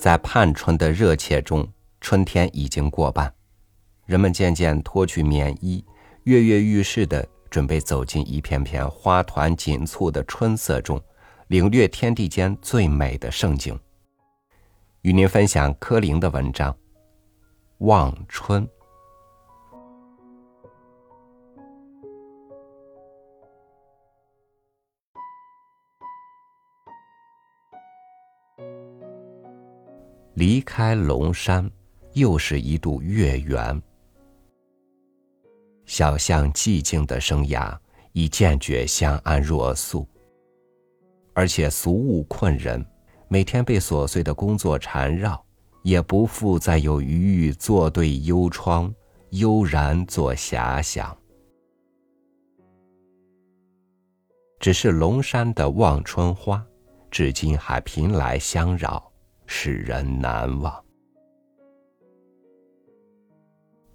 在盼春的热切中，春天已经过半，人们渐渐脱去棉衣，跃跃欲试的准备走进一片片花团锦簇的春色中，领略天地间最美的盛景。与您分享柯林的文章《望春》。离开龙山，又是一度月圆。小巷寂静的生涯，已渐觉相安若素。而且俗务困人，每天被琐碎的工作缠绕，也不复再有余裕坐对幽窗，悠然作遐想。只是龙山的望春花，至今还频来相扰。使人难忘。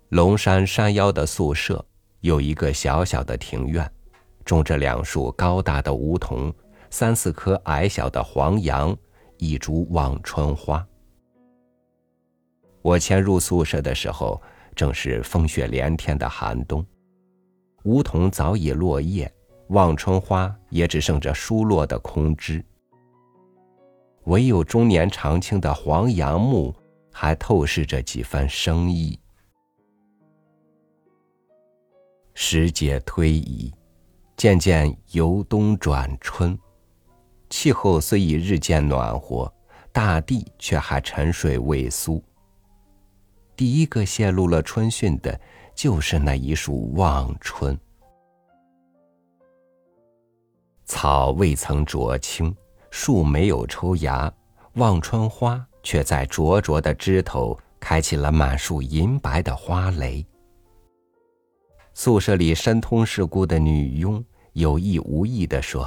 龙山山腰的宿舍有一个小小的庭院，种着两束高大的梧桐，三四棵矮小的黄杨，一株望春花。我迁入宿舍的时候，正是风雪连天的寒冬，梧桐早已落叶，望春花也只剩着疏落的空枝。唯有中年常青的黄杨木，还透视着几分生意。时节推移，渐渐由冬转春，气候虽已日渐暖和，大地却还沉睡未苏。第一个泄露了春讯的，就是那一束望春。草未曾着青。树没有抽芽，望春花却在灼灼的枝头开起了满树银白的花蕾。宿舍里深通世故的女佣有意无意地说：“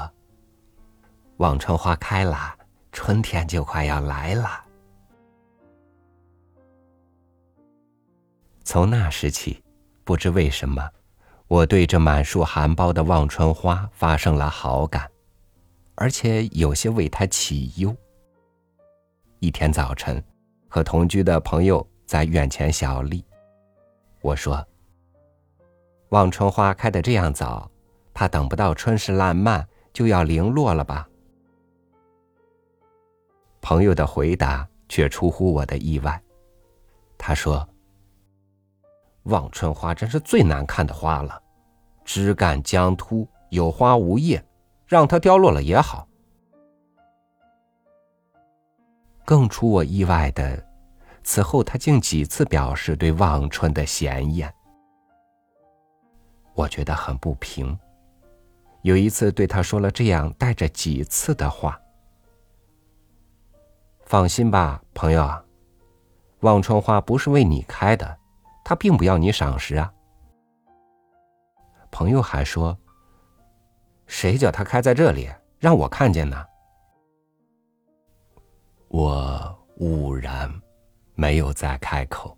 望春花开了，春天就快要来了。”从那时起，不知为什么，我对这满树含苞的望春花发生了好感。而且有些为他起忧。一天早晨，和同居的朋友在院前小立，我说：“望春花开的这样早，怕等不到春势烂漫，就要零落了吧？”朋友的回答却出乎我的意外，他说：“望春花真是最难看的花了，枝干僵秃，有花无叶。”让它凋落了也好。更出我意外的，此后他竟几次表示对望春的嫌厌，我觉得很不平。有一次对他说了这样带着几次的话：“放心吧，朋友啊，望春花不是为你开的，他并不要你赏识啊。”朋友还说。谁叫它开在这里，让我看见呢？我兀然没有再开口。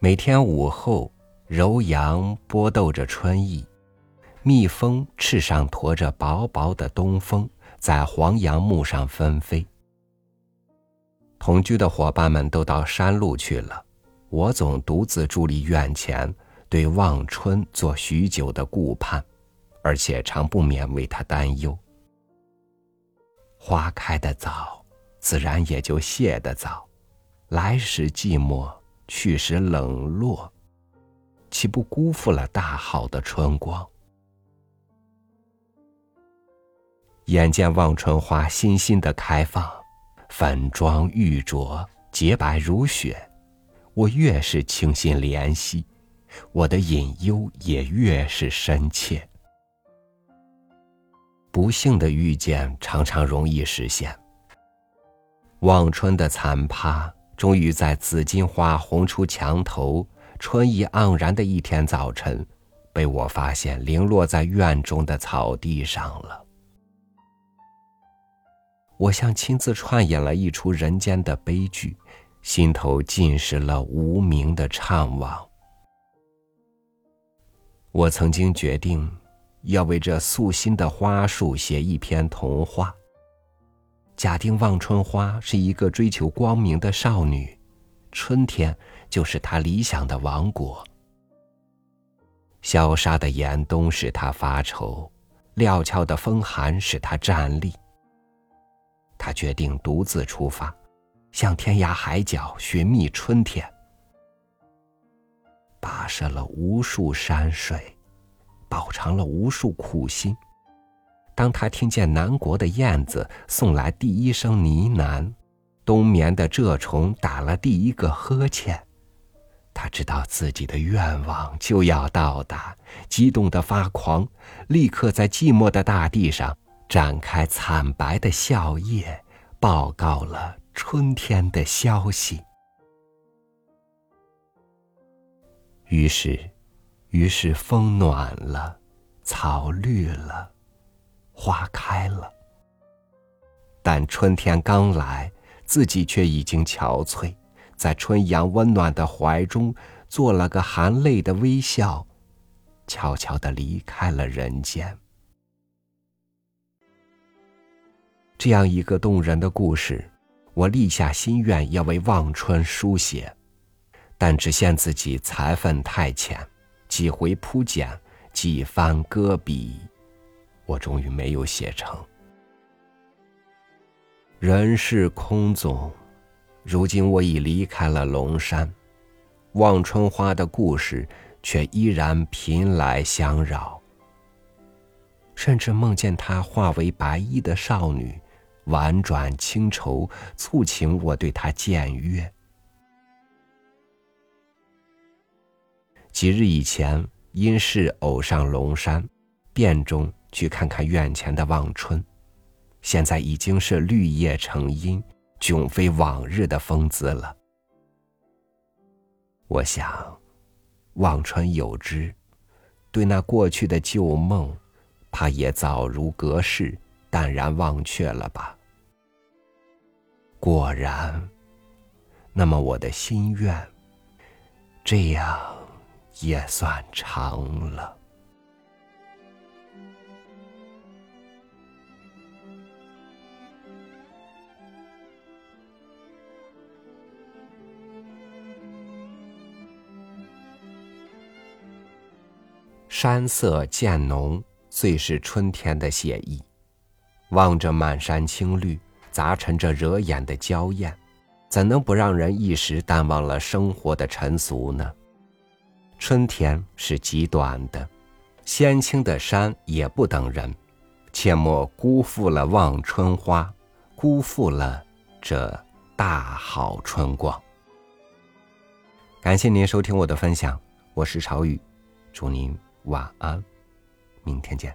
每天午后，柔阳拨动着春意，蜜蜂翅上驮着薄薄的东风，在黄杨木上纷飞。同居的伙伴们都到山路去了，我总独自伫立院前。对望春做许久的顾盼，而且常不免为他担忧。花开的早，自然也就谢得早。来时寂寞，去时冷落，岂不辜负了大好的春光？眼见望春花欣欣的开放，粉妆玉琢，洁白如雪，我越是倾心怜惜。我的隐忧也越是深切。不幸的遇见常常容易实现。望春的残葩，终于在紫荆花红出墙头、春意盎然的一天早晨，被我发现零落在院中的草地上了。我像亲自串演了一出人间的悲剧，心头尽是了无名的怅惘。我曾经决定，要为这素心的花树写一篇童话。假定望春花是一个追求光明的少女，春天就是她理想的王国。萧杀的严冬使她发愁，料峭的风寒使她站立。她决定独自出发，向天涯海角寻觅春天。跋涉了无数山水，饱尝了无数苦心。当他听见南国的燕子送来第一声呢喃，冬眠的蛰虫打了第一个呵欠，他知道自己的愿望就要到达，激动的发狂，立刻在寂寞的大地上展开惨白的笑靥，报告了春天的消息。于是，于是风暖了，草绿了，花开了。但春天刚来，自己却已经憔悴，在春阳温暖的怀中做了个含泪的微笑，悄悄的离开了人间。这样一个动人的故事，我立下心愿要为望春书写。但只嫌自己才分太浅，几回铺简，几番搁笔，我终于没有写成。人世空总，如今我已离开了龙山，望春花的故事却依然频来相扰。甚至梦见她化为白衣的少女，婉转轻愁，促请我对她僭约。几日以前，因事偶上龙山，殿中去看看院前的望春，现在已经是绿叶成荫，迥非往日的风姿了。我想，望春有之，对那过去的旧梦，怕也早如隔世，淡然忘却了吧。果然，那么我的心愿，这样。也算长了。山色渐浓，最是春天的写意。望着满山青绿，杂陈着惹眼的娇艳，怎能不让人一时淡忘了生活的尘俗呢？春天是极短的，先青的山也不等人，切莫辜负了望春花，辜负了这大好春光。感谢您收听我的分享，我是朝雨，祝您晚安，明天见。